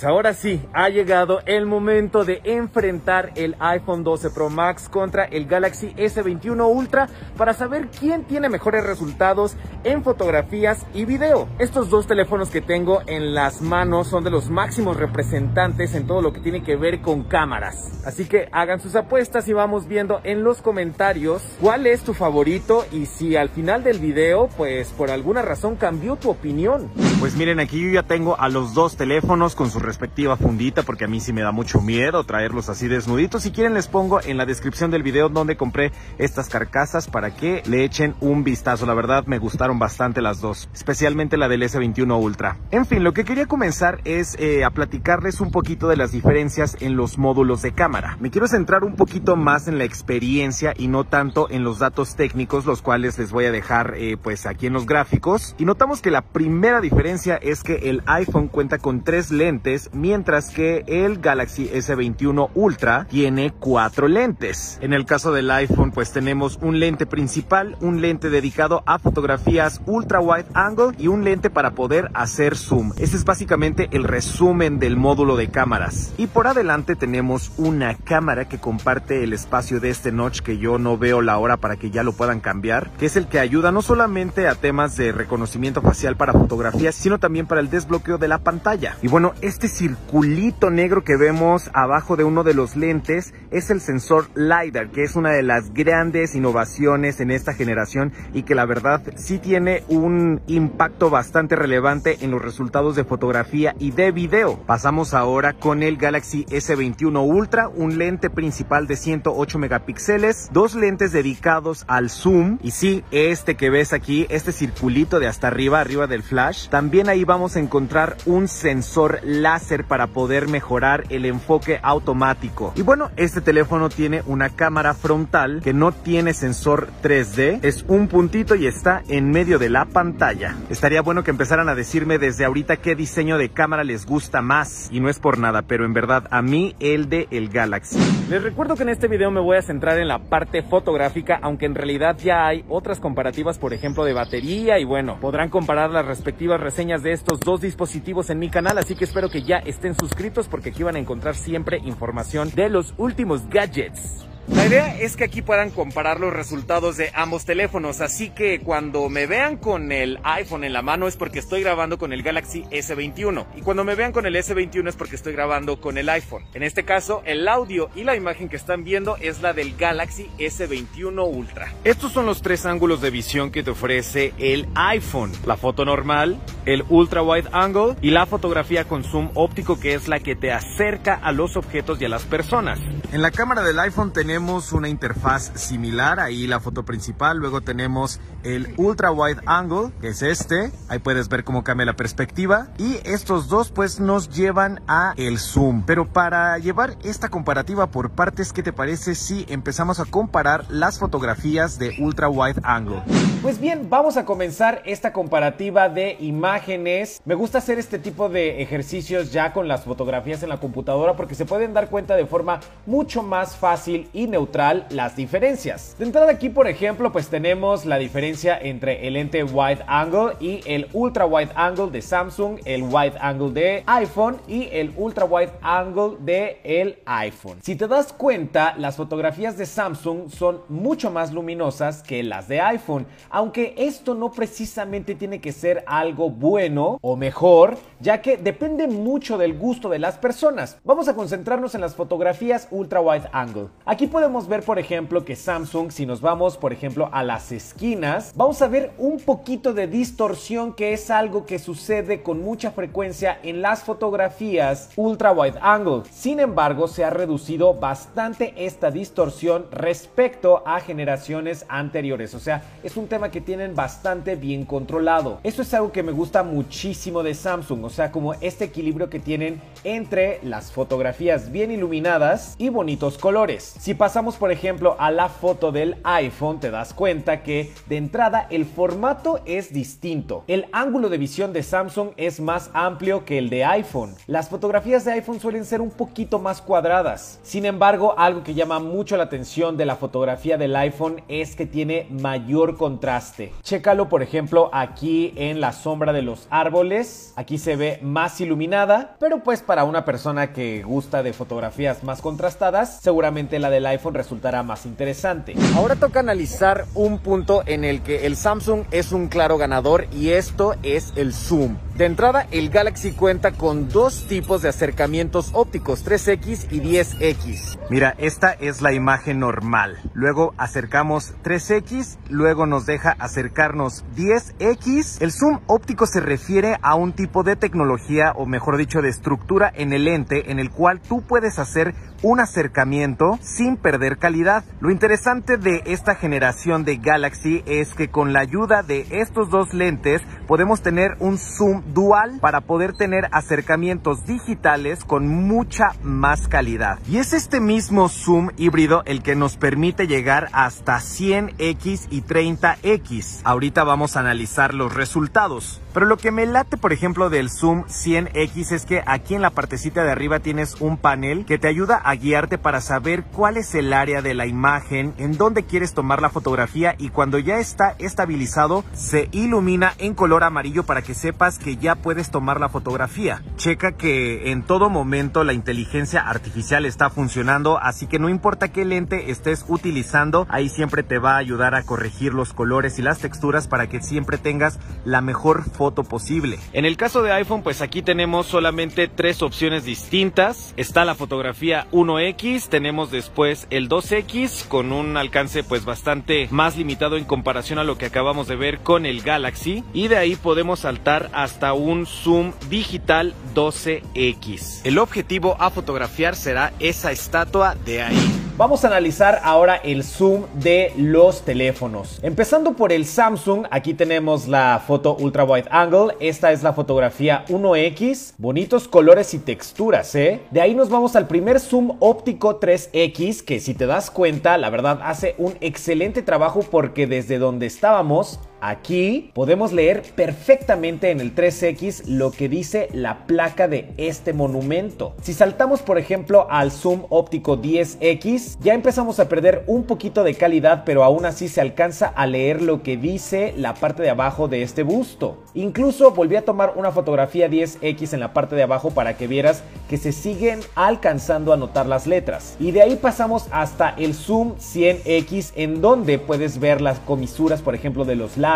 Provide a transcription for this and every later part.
pues ahora sí, ha llegado el momento de enfrentar el iPhone 12 Pro Max contra el Galaxy S21 Ultra para saber quién tiene mejores resultados en fotografías y video. Estos dos teléfonos que tengo en las manos son de los máximos representantes en todo lo que tiene que ver con cámaras. Así que hagan sus apuestas y vamos viendo en los comentarios cuál es tu favorito y si al final del video, pues por alguna razón cambió tu opinión. Pues miren, aquí yo ya tengo a los dos teléfonos con su respectiva fundita porque a mí sí me da mucho miedo traerlos así desnuditos. Si quieren les pongo en la descripción del video donde compré estas carcasas para que le echen un vistazo. La verdad me gustaron bastante las dos, especialmente la del S21 Ultra. En fin, lo que quería comenzar es eh, a platicarles un poquito de las diferencias en los módulos de cámara. Me quiero centrar un poquito más en la experiencia y no tanto en los datos técnicos, los cuales les voy a dejar eh, pues aquí en los gráficos. Y notamos que la primera diferencia es que el iPhone cuenta con tres lentes mientras que el Galaxy S21 Ultra tiene cuatro lentes. En el caso del iPhone, pues tenemos un lente principal, un lente dedicado a fotografías ultra wide angle y un lente para poder hacer zoom. Ese es básicamente el resumen del módulo de cámaras. Y por adelante tenemos una cámara que comparte el espacio de este notch que yo no veo la hora para que ya lo puedan cambiar, que es el que ayuda no solamente a temas de reconocimiento facial para fotografías, sino también para el desbloqueo de la pantalla. Y bueno, este circulito negro que vemos abajo de uno de los lentes es el sensor LiDAR, que es una de las grandes innovaciones en esta generación y que la verdad sí tiene un impacto bastante relevante en los resultados de fotografía y de video. Pasamos ahora con el Galaxy S21 Ultra, un lente principal de 108 megapíxeles, dos lentes dedicados al zoom y sí, este que ves aquí, este circulito de hasta arriba, arriba del flash, también ahí vamos a encontrar un sensor láser para poder mejorar el enfoque automático. Y bueno, este teléfono tiene una cámara frontal que no tiene sensor 3D, es un puntito y está en medio de la pantalla. Estaría bueno que empezaran a decirme desde ahorita qué diseño de cámara les gusta más. Y no es por nada, pero en verdad a mí el de el Galaxy. Les recuerdo que en este video me voy a centrar en la parte fotográfica, aunque en realidad ya hay otras comparativas, por ejemplo, de batería y bueno, podrán comparar las respectivas reseñas de estos dos dispositivos en mi canal, así que espero que ya estén suscritos porque aquí van a encontrar siempre información de los últimos gadgets. La idea es que aquí puedan comparar los resultados de ambos teléfonos, así que cuando me vean con el iPhone en la mano es porque estoy grabando con el Galaxy S21 y cuando me vean con el S21 es porque estoy grabando con el iPhone. En este caso, el audio y la imagen que están viendo es la del Galaxy S21 Ultra. Estos son los tres ángulos de visión que te ofrece el iPhone. La foto normal, el Ultra Wide Angle y la fotografía con zoom óptico que es la que te acerca a los objetos y a las personas. En la cámara del iPhone tenemos tenemos una interfaz similar, ahí la foto principal, luego tenemos el ultra wide angle, que es este, ahí puedes ver cómo cambia la perspectiva y estos dos pues nos llevan a el zoom. Pero para llevar esta comparativa por partes, ¿qué te parece si empezamos a comparar las fotografías de ultra wide angle? Pues bien, vamos a comenzar esta comparativa de imágenes. Me gusta hacer este tipo de ejercicios ya con las fotografías en la computadora porque se pueden dar cuenta de forma mucho más fácil y neutral las diferencias. De entrada aquí, por ejemplo, pues tenemos la diferencia entre el lente wide angle y el ultra wide angle de Samsung, el wide angle de iPhone y el ultra wide angle de el iPhone. Si te das cuenta, las fotografías de Samsung son mucho más luminosas que las de iPhone, aunque esto no precisamente tiene que ser algo bueno o mejor, ya que depende mucho del gusto de las personas. Vamos a concentrarnos en las fotografías ultra wide angle. Aquí podemos ver, por ejemplo, que Samsung, si nos vamos, por ejemplo, a las esquinas, vamos a ver un poquito de distorsión que es algo que sucede con mucha frecuencia en las fotografías ultra wide angle. Sin embargo, se ha reducido bastante esta distorsión respecto a generaciones anteriores. O sea, es un tema que tienen bastante bien controlado. Eso es algo que me gusta muchísimo de Samsung. O sea, como este equilibrio que tienen entre las fotografías bien iluminadas y bonitos colores. Si pasamos, por ejemplo, a la foto del iPhone, te das cuenta que de entrada el formato es distinto. El ángulo de visión de Samsung es más amplio que el de iPhone. Las fotografías de iPhone suelen ser un poquito más cuadradas. Sin embargo, algo que llama mucho la atención de la fotografía del iPhone es que tiene mayor contraste. Chécalo, por ejemplo, aquí en la sombra de los árboles. Aquí se ve más iluminada, pero pues para una persona que gusta de fotografías más contrastadas, seguramente la del iPhone resultará más interesante. Ahora toca analizar un punto en el que el Samsung es un claro ganador y esto es el zoom. De entrada, el Galaxy cuenta con dos tipos de acercamientos ópticos, 3X y 10X. Mira, esta es la imagen normal. Luego acercamos 3X, luego nos deja acercarnos 10X. El zoom óptico se refiere a un tipo de tecnología, o mejor dicho, de estructura en el lente, en el cual tú puedes hacer un acercamiento sin perder calidad. Lo interesante de esta generación de Galaxy es que con la ayuda de estos dos lentes podemos tener un zoom dual para poder tener acercamientos digitales con mucha más calidad. Y es este mismo zoom híbrido el que nos permite llegar hasta 100x y 30x. Ahorita vamos a analizar los resultados. Pero lo que me late, por ejemplo, del zoom 100x es que aquí en la partecita de arriba tienes un panel que te ayuda a guiarte para saber cuál es el área de la imagen, en dónde quieres tomar la fotografía y cuando ya está estabilizado se ilumina en color amarillo para que sepas que ya puedes tomar la fotografía. Checa que en todo momento la inteligencia artificial está funcionando, así que no importa qué lente estés utilizando, ahí siempre te va a ayudar a corregir los colores y las texturas para que siempre tengas la mejor foto posible. En el caso de iPhone, pues aquí tenemos solamente tres opciones distintas. Está la fotografía 1X, tenemos después el 2X con un alcance pues bastante más limitado en comparación a lo que acabamos de ver con el Galaxy y de ahí podemos saltar hasta un zoom digital 12X. El objetivo a fotografiar será esa estatua de ahí. Vamos a analizar ahora el zoom de los teléfonos. Empezando por el Samsung, aquí tenemos la foto ultra wide angle. Esta es la fotografía 1X. Bonitos colores y texturas, ¿eh? De ahí nos vamos al primer zoom óptico 3X, que si te das cuenta, la verdad hace un excelente trabajo porque desde donde estábamos Aquí podemos leer perfectamente en el 3X lo que dice la placa de este monumento. Si saltamos por ejemplo al zoom óptico 10X, ya empezamos a perder un poquito de calidad, pero aún así se alcanza a leer lo que dice la parte de abajo de este busto. Incluso volví a tomar una fotografía 10X en la parte de abajo para que vieras que se siguen alcanzando a notar las letras. Y de ahí pasamos hasta el zoom 100X en donde puedes ver las comisuras por ejemplo de los labios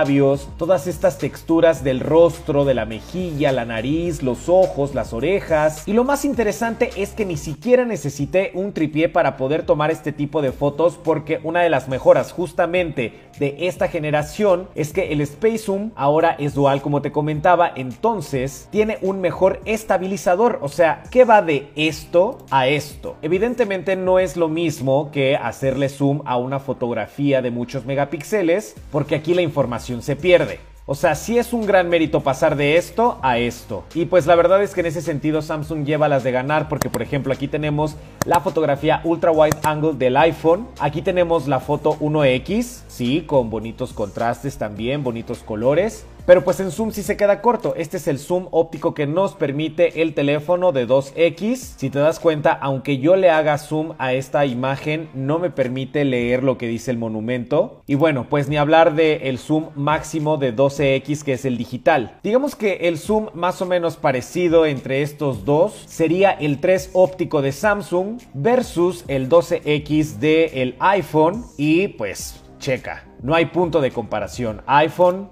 todas estas texturas del rostro, de la mejilla, la nariz, los ojos, las orejas. Y lo más interesante es que ni siquiera necesité un tripié para poder tomar este tipo de fotos porque una de las mejoras justamente de esta generación es que el Space Zoom ahora es dual como te comentaba, entonces tiene un mejor estabilizador, o sea, ¿qué va de esto a esto? Evidentemente no es lo mismo que hacerle zoom a una fotografía de muchos megapíxeles porque aquí la información se pierde. O sea, sí es un gran mérito pasar de esto a esto. Y pues la verdad es que en ese sentido Samsung lleva las de ganar porque por ejemplo aquí tenemos la fotografía ultra wide angle del iPhone. Aquí tenemos la foto 1X, sí, con bonitos contrastes también, bonitos colores. Pero pues en zoom sí se queda corto. Este es el zoom óptico que nos permite el teléfono de 2X. Si te das cuenta, aunque yo le haga zoom a esta imagen, no me permite leer lo que dice el monumento. Y bueno, pues ni hablar del el zoom máximo de 12X que es el digital. Digamos que el zoom más o menos parecido entre estos dos sería el 3 óptico de Samsung versus el 12X de el iPhone. Y pues checa, no hay punto de comparación. iPhone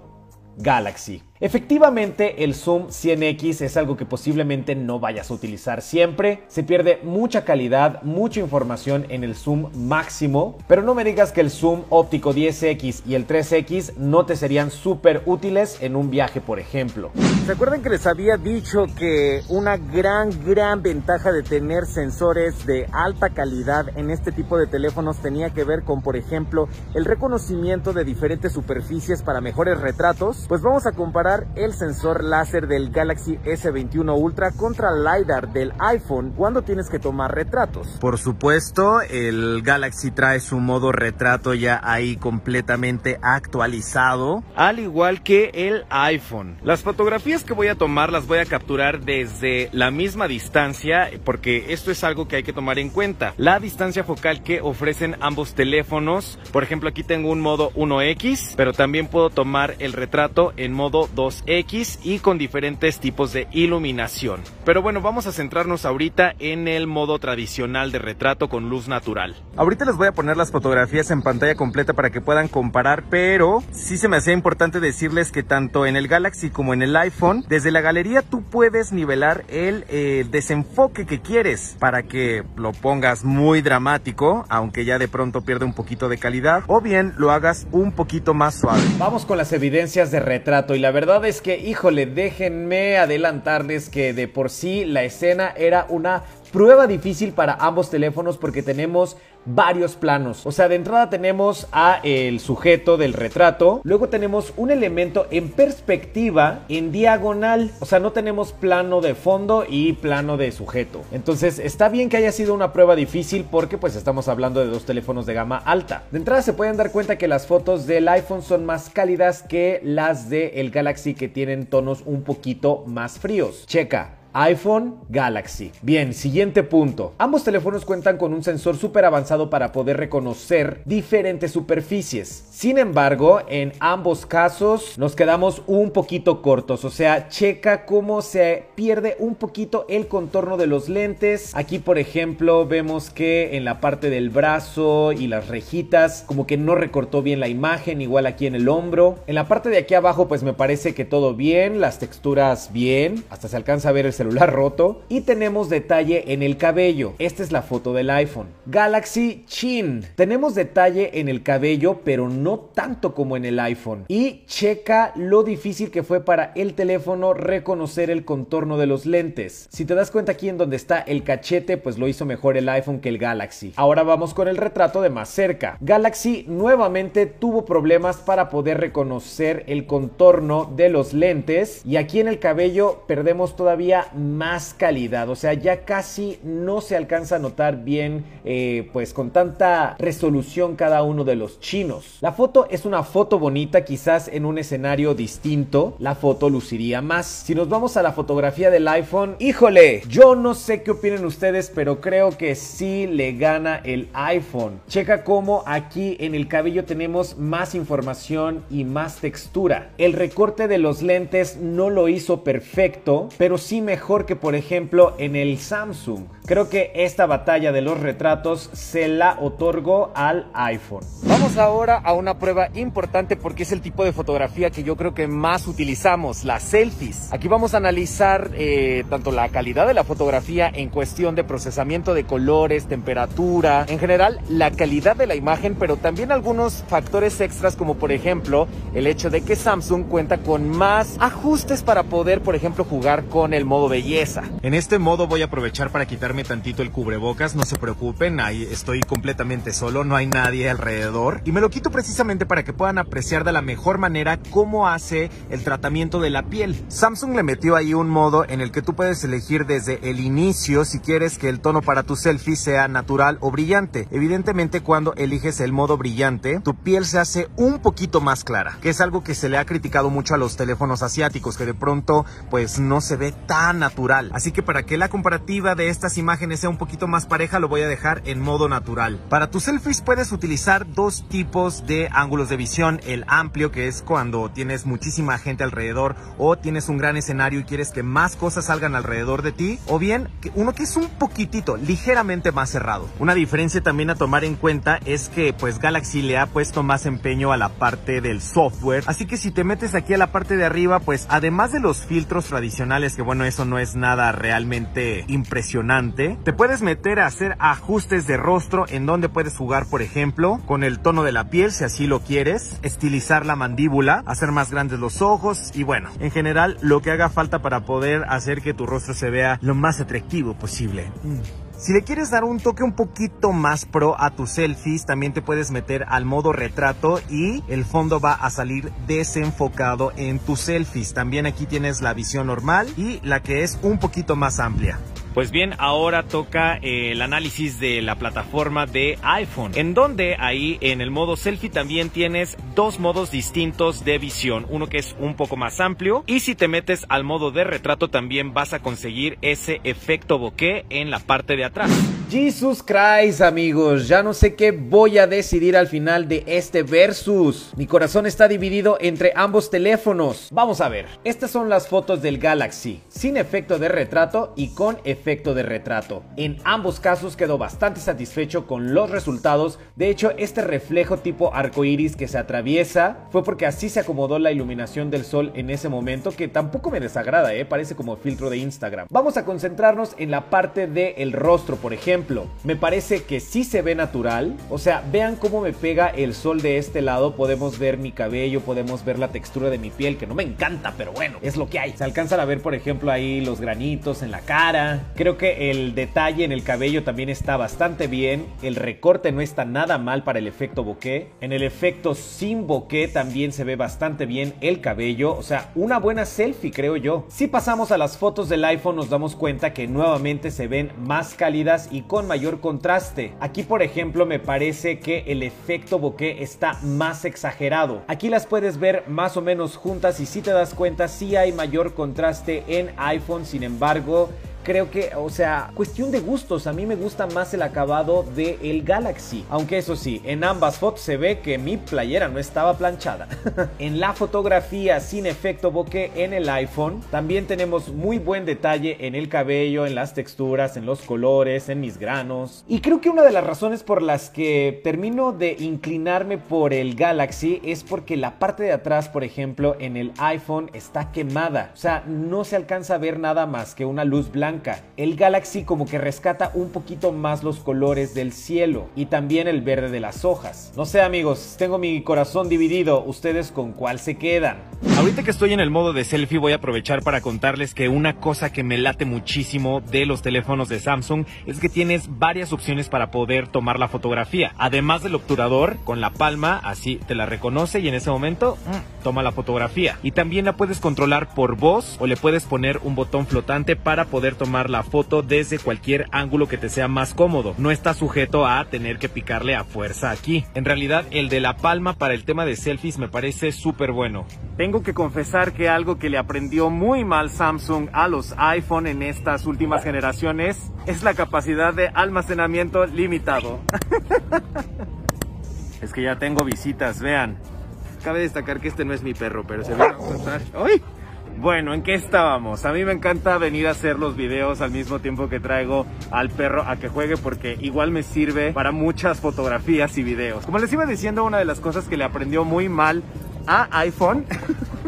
Galaxy. Efectivamente, el zoom 100x es algo que posiblemente no vayas a utilizar siempre. Se pierde mucha calidad, mucha información en el zoom máximo, pero no me digas que el zoom óptico 10x y el 3x no te serían súper útiles en un viaje, por ejemplo. Recuerden que les había dicho que una gran, gran ventaja de tener sensores de alta calidad en este tipo de teléfonos tenía que ver con, por ejemplo, el reconocimiento de diferentes superficies para mejores retratos. Pues vamos a comparar el sensor láser del Galaxy S21 Ultra contra el LiDAR del iPhone cuando tienes que tomar retratos. Por supuesto, el Galaxy trae su modo retrato ya ahí completamente actualizado, al igual que el iPhone. Las fotografías que voy a tomar las voy a capturar desde la misma distancia porque esto es algo que hay que tomar en cuenta. La distancia focal que ofrecen ambos teléfonos, por ejemplo aquí tengo un modo 1X, pero también puedo tomar el retrato en modo 2 2X y con diferentes tipos de iluminación. Pero bueno, vamos a centrarnos ahorita en el modo tradicional de retrato con luz natural. Ahorita les voy a poner las fotografías en pantalla completa para que puedan comparar, pero sí se me hacía importante decirles que tanto en el Galaxy como en el iPhone, desde la galería tú puedes nivelar el eh, desenfoque que quieres para que lo pongas muy dramático, aunque ya de pronto pierde un poquito de calidad, o bien lo hagas un poquito más suave. Vamos con las evidencias de retrato y la verdad es que, híjole, déjenme adelantarles que de por sí la escena era una prueba difícil para ambos teléfonos porque tenemos varios planos. O sea, de entrada tenemos a el sujeto del retrato, luego tenemos un elemento en perspectiva en diagonal, o sea, no tenemos plano de fondo y plano de sujeto. Entonces, está bien que haya sido una prueba difícil porque pues estamos hablando de dos teléfonos de gama alta. De entrada se pueden dar cuenta que las fotos del iPhone son más cálidas que las del Galaxy que tienen tonos un poquito más fríos. Checa, iPhone, Galaxy. Bien, siguiente punto. Ambos teléfonos cuentan con un sensor súper avanzado para poder reconocer diferentes superficies. Sin embargo, en ambos casos nos quedamos un poquito cortos, o sea, checa cómo se pierde un poquito el contorno de los lentes. Aquí, por ejemplo, vemos que en la parte del brazo y las rejitas como que no recortó bien la imagen, igual aquí en el hombro. En la parte de aquí abajo pues me parece que todo bien, las texturas bien, hasta se alcanza a ver el celular roto y tenemos detalle en el cabello. Esta es la foto del iPhone. Galaxy Chin. Tenemos detalle en el cabello, pero no tanto como en el iPhone. Y checa lo difícil que fue para el teléfono reconocer el contorno de los lentes. Si te das cuenta aquí en donde está el cachete, pues lo hizo mejor el iPhone que el Galaxy. Ahora vamos con el retrato de más cerca. Galaxy nuevamente tuvo problemas para poder reconocer el contorno de los lentes y aquí en el cabello perdemos todavía más calidad, o sea, ya casi no se alcanza a notar bien, eh, pues con tanta resolución cada uno de los chinos. La foto es una foto bonita, quizás en un escenario distinto, la foto luciría más. Si nos vamos a la fotografía del iPhone, híjole, yo no sé qué opinen ustedes, pero creo que sí le gana el iPhone. Checa cómo aquí en el cabello tenemos más información y más textura. El recorte de los lentes no lo hizo perfecto, pero sí mejor mejor que por ejemplo en el Samsung. Creo que esta batalla de los retratos se la otorgó al iPhone. Vamos ahora a una prueba importante porque es el tipo de fotografía que yo creo que más utilizamos, las selfies. Aquí vamos a analizar eh, tanto la calidad de la fotografía en cuestión de procesamiento de colores, temperatura, en general la calidad de la imagen, pero también algunos factores extras como por ejemplo el hecho de que Samsung cuenta con más ajustes para poder por ejemplo jugar con el modo belleza. En este modo voy a aprovechar para quitarme tantito el cubrebocas, no se preocupen, ahí estoy completamente solo, no hay nadie alrededor. Y me lo quito precisamente para que puedan apreciar de la mejor manera cómo hace el tratamiento de la piel. Samsung le metió ahí un modo en el que tú puedes elegir desde el inicio si quieres que el tono para tu selfie sea natural o brillante. Evidentemente cuando eliges el modo brillante, tu piel se hace un poquito más clara, que es algo que se le ha criticado mucho a los teléfonos asiáticos, que de pronto pues no se ve tan natural. Así que para que la comparativa de estas imágenes sea un poquito más pareja, lo voy a dejar en modo natural. Para tus selfies puedes utilizar dos tipos de ángulos de visión. El amplio, que es cuando tienes muchísima gente alrededor o tienes un gran escenario y quieres que más cosas salgan alrededor de ti. O bien uno que es un poquitito, ligeramente más cerrado. Una diferencia también a tomar en cuenta es que pues Galaxy le ha puesto más empeño a la parte del software. Así que si te metes aquí a la parte de arriba, pues además de los filtros tradicionales, que bueno, eso no es nada realmente impresionante. Te puedes meter a hacer ajustes de rostro en donde puedes jugar, por ejemplo, con el tono de la piel si así lo quieres, estilizar la mandíbula, hacer más grandes los ojos y bueno, en general lo que haga falta para poder hacer que tu rostro se vea lo más atractivo posible. Mm. Si le quieres dar un toque un poquito más pro a tus selfies, también te puedes meter al modo retrato y el fondo va a salir desenfocado en tus selfies. También aquí tienes la visión normal y la que es un poquito más amplia. Pues bien, ahora toca eh, el análisis de la plataforma de iPhone, en donde ahí en el modo selfie también tienes dos modos distintos de visión, uno que es un poco más amplio y si te metes al modo de retrato también vas a conseguir ese efecto bokeh en la parte de atrás. Jesus Christ, amigos, ya no sé qué voy a decidir al final de este versus. Mi corazón está dividido entre ambos teléfonos. Vamos a ver. Estas son las fotos del Galaxy, sin efecto de retrato y con efecto de retrato. En ambos casos quedo bastante satisfecho con los resultados. De hecho, este reflejo tipo arcoiris que se atraviesa fue porque así se acomodó la iluminación del sol en ese momento, que tampoco me desagrada, ¿eh? parece como filtro de Instagram. Vamos a concentrarnos en la parte del rostro, por ejemplo me parece que sí se ve natural. O sea, vean cómo me pega el sol de este lado. Podemos ver mi cabello, podemos ver la textura de mi piel, que no me encanta, pero bueno, es lo que hay. Se alcanzan a ver, por ejemplo, ahí los granitos en la cara. Creo que el detalle en el cabello también está bastante bien. El recorte no está nada mal para el efecto bokeh. En el efecto sin bokeh también se ve bastante bien el cabello. O sea, una buena selfie, creo yo. Si pasamos a las fotos del iPhone, nos damos cuenta que nuevamente se ven más cálidas y con mayor contraste. Aquí por ejemplo me parece que el efecto bokeh está más exagerado. Aquí las puedes ver más o menos juntas y si te das cuenta si hay mayor contraste en iPhone, sin embargo creo que, o sea, cuestión de gustos. A mí me gusta más el acabado del el Galaxy. Aunque eso sí, en ambas fotos se ve que mi playera no estaba planchada. en la fotografía sin efecto bokeh en el iPhone, también tenemos muy buen detalle en el cabello, en las texturas, en los colores, en mis granos. Y creo que una de las razones por las que termino de inclinarme por el Galaxy es porque la parte de atrás, por ejemplo, en el iPhone está quemada. O sea, no se alcanza a ver nada más que una luz blanca el Galaxy como que rescata un poquito más los colores del cielo y también el verde de las hojas. No sé amigos, tengo mi corazón dividido, ¿ustedes con cuál se quedan? Ahorita que estoy en el modo de selfie voy a aprovechar para contarles que una cosa que me late muchísimo de los teléfonos de Samsung es que tienes varias opciones para poder tomar la fotografía. Además del obturador, con la palma, así te la reconoce y en ese momento mm, toma la fotografía. Y también la puedes controlar por voz o le puedes poner un botón flotante para poder tomar la foto desde cualquier ángulo que te sea más cómodo. No está sujeto a tener que picarle a fuerza aquí. En realidad el de la palma para el tema de selfies me parece súper bueno. Tengo que confesar que algo que le aprendió muy mal Samsung a los iPhone en estas últimas generaciones es la capacidad de almacenamiento limitado. es que ya tengo visitas, vean. Cabe destacar que este no es mi perro, pero se ve a ¡Ay! Bueno, ¿en qué estábamos? A mí me encanta venir a hacer los videos al mismo tiempo que traigo al perro a que juegue porque igual me sirve para muchas fotografías y videos. Como les iba diciendo, una de las cosas que le aprendió muy mal a iPhone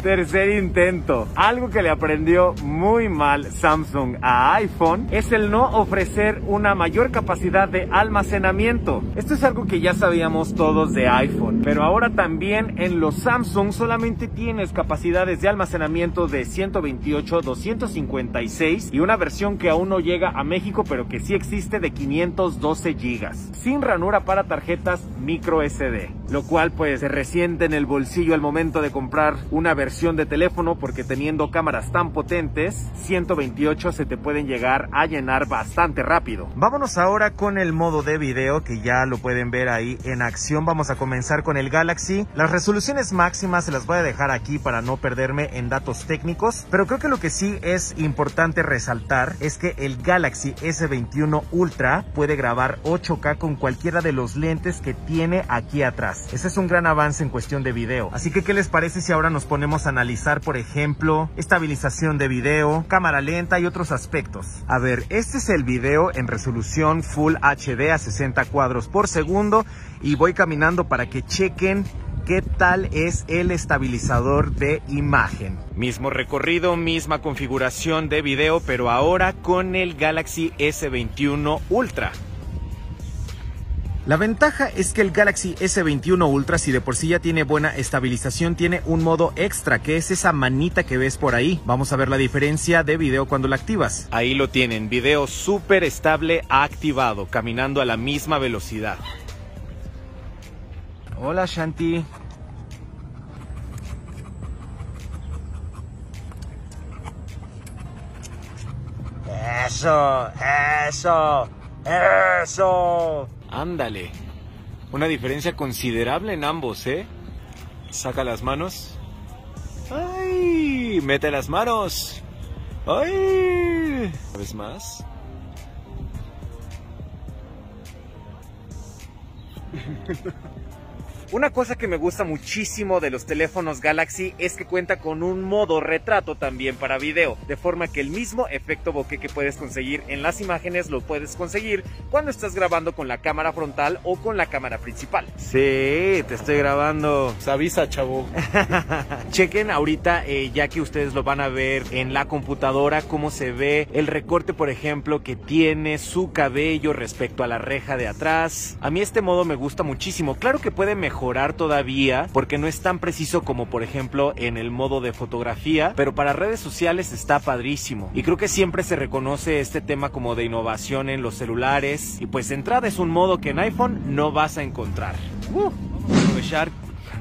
Tercer intento. Algo que le aprendió muy mal Samsung a iPhone es el no ofrecer una mayor capacidad de almacenamiento. Esto es algo que ya sabíamos todos de iPhone, pero ahora también en los Samsung solamente tienes capacidades de almacenamiento de 128, 256 y una versión que aún no llega a México, pero que sí existe de 512 GB, sin ranura para tarjetas micro SD, lo cual pues se resiente en el bolsillo al momento de comprar una versión de teléfono porque teniendo cámaras tan potentes, 128 se te pueden llegar a llenar bastante rápido. Vámonos ahora con el modo de video que ya lo pueden ver ahí en acción. Vamos a comenzar con el Galaxy. Las resoluciones máximas se las voy a dejar aquí para no perderme en datos técnicos, pero creo que lo que sí es importante resaltar es que el Galaxy S21 Ultra puede grabar 8K con cualquiera de los lentes que tiene aquí atrás. Ese es un gran avance en cuestión de video. Así que, ¿qué les parece si ahora nos ponemos analizar, por ejemplo, estabilización de video, cámara lenta y otros aspectos. A ver, este es el video en resolución Full HD a 60 cuadros por segundo y voy caminando para que chequen qué tal es el estabilizador de imagen. Mismo recorrido, misma configuración de video, pero ahora con el Galaxy S21 Ultra. La ventaja es que el Galaxy S21 Ultra, si de por sí ya tiene buena estabilización, tiene un modo extra, que es esa manita que ves por ahí. Vamos a ver la diferencia de video cuando la activas. Ahí lo tienen, video súper estable activado, caminando a la misma velocidad. Hola Shanti. Eso, eso, eso. Ándale. Una diferencia considerable en ambos, ¿eh? Saca las manos. ¡Ay! Mete las manos. ¡Ay! Una vez más. Una cosa que me gusta muchísimo de los teléfonos Galaxy es que cuenta con un modo retrato también para video, de forma que el mismo efecto bokeh que puedes conseguir en las imágenes lo puedes conseguir cuando estás grabando con la cámara frontal o con la cámara principal. Sí, te estoy grabando. Se avisa, chavo. Chequen ahorita, eh, ya que ustedes lo van a ver en la computadora, cómo se ve el recorte, por ejemplo, que tiene su cabello respecto a la reja de atrás. A mí este modo me gusta muchísimo. Claro que puede mejorar mejorar todavía porque no es tan preciso como por ejemplo en el modo de fotografía, pero para redes sociales está padrísimo. Y creo que siempre se reconoce este tema como de innovación en los celulares y pues de entrada es un modo que en iPhone no vas a encontrar. Uh, vamos a aprovechar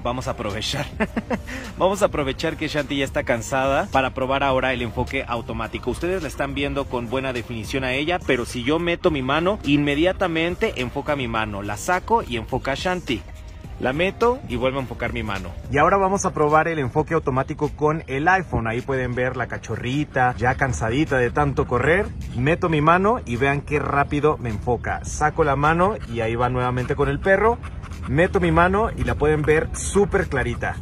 vamos a aprovechar. vamos a aprovechar que Shanti ya está cansada para probar ahora el enfoque automático. Ustedes la están viendo con buena definición a ella, pero si yo meto mi mano, inmediatamente enfoca mi mano. La saco y enfoca a Shanti. La meto y vuelvo a enfocar mi mano. Y ahora vamos a probar el enfoque automático con el iPhone. Ahí pueden ver la cachorrita ya cansadita de tanto correr. Meto mi mano y vean qué rápido me enfoca. Saco la mano y ahí va nuevamente con el perro. Meto mi mano y la pueden ver súper clarita.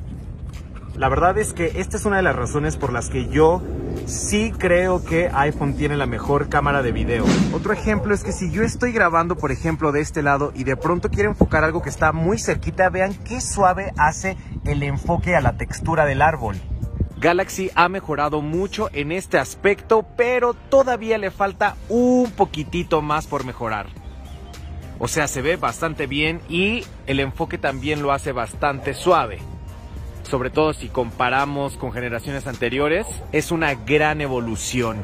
La verdad es que esta es una de las razones por las que yo sí creo que iPhone tiene la mejor cámara de video. Otro ejemplo es que si yo estoy grabando, por ejemplo, de este lado y de pronto quiero enfocar algo que está muy cerquita, vean qué suave hace el enfoque a la textura del árbol. Galaxy ha mejorado mucho en este aspecto, pero todavía le falta un poquitito más por mejorar. O sea, se ve bastante bien y el enfoque también lo hace bastante suave sobre todo si comparamos con generaciones anteriores, es una gran evolución.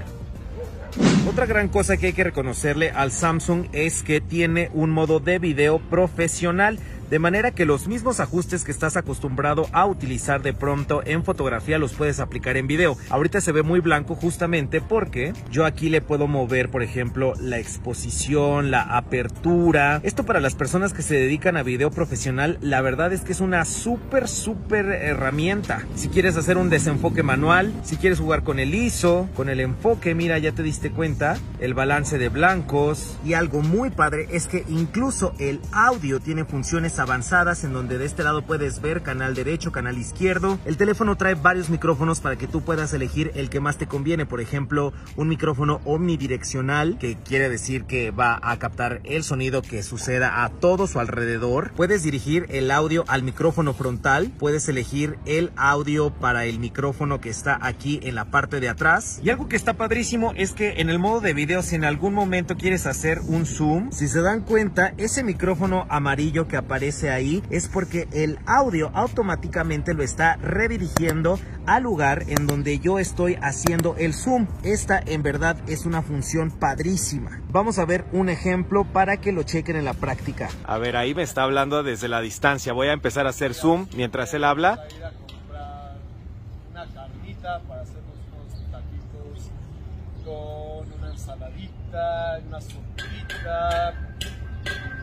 Otra gran cosa que hay que reconocerle al Samsung es que tiene un modo de video profesional de manera que los mismos ajustes que estás acostumbrado a utilizar de pronto en fotografía los puedes aplicar en video. Ahorita se ve muy blanco justamente porque yo aquí le puedo mover, por ejemplo, la exposición, la apertura. Esto para las personas que se dedican a video profesional, la verdad es que es una súper, súper herramienta. Si quieres hacer un desenfoque manual, si quieres jugar con el ISO, con el enfoque, mira, ya te diste cuenta, el balance de blancos. Y algo muy padre es que incluso el audio tiene funciones avanzadas en donde de este lado puedes ver canal derecho, canal izquierdo. El teléfono trae varios micrófonos para que tú puedas elegir el que más te conviene. Por ejemplo, un micrófono omnidireccional, que quiere decir que va a captar el sonido que suceda a todo su alrededor. Puedes dirigir el audio al micrófono frontal. Puedes elegir el audio para el micrófono que está aquí en la parte de atrás. Y algo que está padrísimo es que en el modo de video, si en algún momento quieres hacer un zoom, si se dan cuenta, ese micrófono amarillo que aparece ahí es porque el audio automáticamente lo está redirigiendo al lugar en donde yo estoy haciendo el zoom. Esta en verdad es una función padrísima. Vamos a ver un ejemplo para que lo chequen en la práctica. A ver, ahí me está hablando desde la distancia. Voy a empezar a hacer zoom mientras él habla. Una carnita para hacer unos taquitos con una ensaladita, una sopita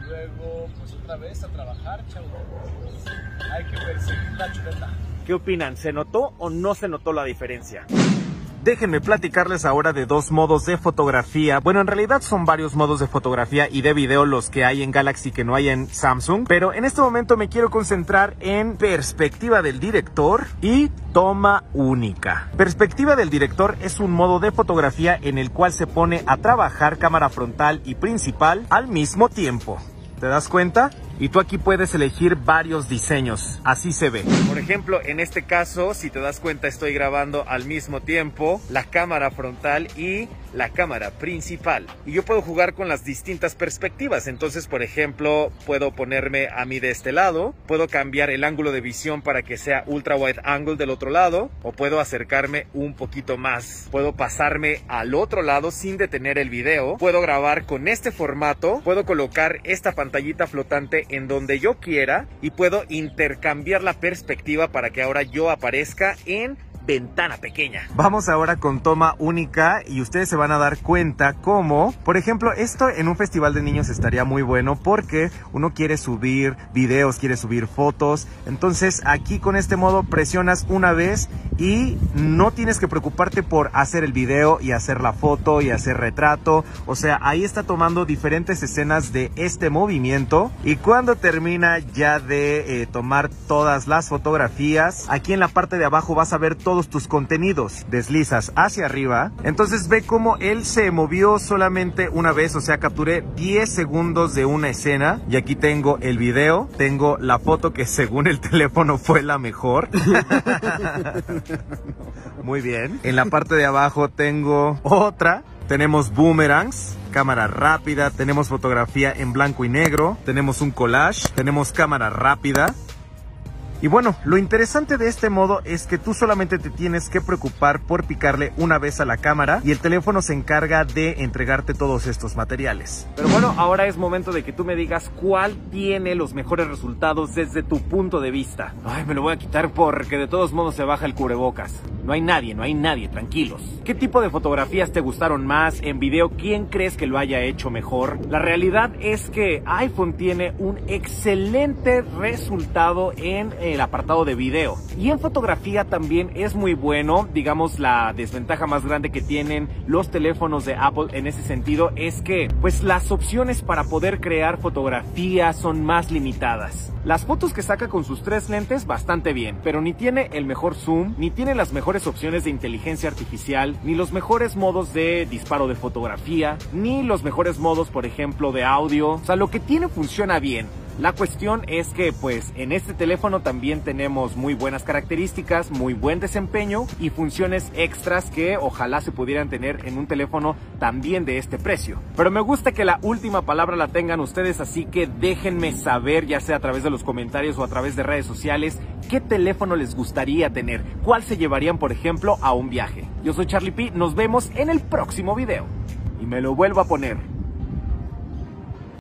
luego pues otra vez a trabajar, chavo. Hay que perseguir la chuleta. ¿Qué opinan? ¿Se notó o no se notó la diferencia? Déjenme platicarles ahora de dos modos de fotografía. Bueno, en realidad son varios modos de fotografía y de video los que hay en Galaxy que no hay en Samsung. Pero en este momento me quiero concentrar en perspectiva del director y toma única. Perspectiva del director es un modo de fotografía en el cual se pone a trabajar cámara frontal y principal al mismo tiempo. ¿Te das cuenta? Y tú aquí puedes elegir varios diseños. Así se ve. Por ejemplo, en este caso, si te das cuenta, estoy grabando al mismo tiempo la cámara frontal y la cámara principal. Y yo puedo jugar con las distintas perspectivas. Entonces, por ejemplo, puedo ponerme a mí de este lado. Puedo cambiar el ángulo de visión para que sea ultra wide angle del otro lado. O puedo acercarme un poquito más. Puedo pasarme al otro lado sin detener el video. Puedo grabar con este formato. Puedo colocar esta pantallita flotante en donde yo quiera y puedo intercambiar la perspectiva para que ahora yo aparezca en ventana pequeña. Vamos ahora con toma única y ustedes se van a dar cuenta cómo, por ejemplo, esto en un festival de niños estaría muy bueno porque uno quiere subir videos, quiere subir fotos. Entonces aquí con este modo presionas una vez y no tienes que preocuparte por hacer el video y hacer la foto y hacer retrato. O sea, ahí está tomando diferentes escenas de este movimiento y cuando termina ya de eh, tomar todas las fotografías, aquí en la parte de abajo vas a ver todos tus contenidos. Deslizas hacia arriba. Entonces ve cómo él se movió solamente una vez, o sea, capturé 10 segundos de una escena y aquí tengo el video, tengo la foto que según el teléfono fue la mejor. Muy bien. En la parte de abajo tengo otra. Tenemos boomerangs, cámara rápida, tenemos fotografía en blanco y negro, tenemos un collage, tenemos cámara rápida, y bueno, lo interesante de este modo es que tú solamente te tienes que preocupar por picarle una vez a la cámara y el teléfono se encarga de entregarte todos estos materiales. Pero bueno, ahora es momento de que tú me digas cuál tiene los mejores resultados desde tu punto de vista. Ay, me lo voy a quitar porque de todos modos se baja el cubrebocas. No hay nadie, no hay nadie, tranquilos. ¿Qué tipo de fotografías te gustaron más? En video, ¿quién crees que lo haya hecho mejor? La realidad es que iPhone tiene un excelente resultado en el apartado de video. Y en fotografía también es muy bueno. Digamos, la desventaja más grande que tienen los teléfonos de Apple en ese sentido es que, pues las opciones para poder crear fotografías son más limitadas. Las fotos que saca con sus tres lentes bastante bien, pero ni tiene el mejor zoom, ni tiene las mejores opciones de inteligencia artificial, ni los mejores modos de disparo de fotografía, ni los mejores modos, por ejemplo, de audio. O sea, lo que tiene funciona bien, la cuestión es que pues en este teléfono también tenemos muy buenas características, muy buen desempeño y funciones extras que ojalá se pudieran tener en un teléfono también de este precio. Pero me gusta que la última palabra la tengan ustedes, así que déjenme saber ya sea a través de los comentarios o a través de redes sociales qué teléfono les gustaría tener, cuál se llevarían por ejemplo a un viaje. Yo soy Charlie P, nos vemos en el próximo video y me lo vuelvo a poner.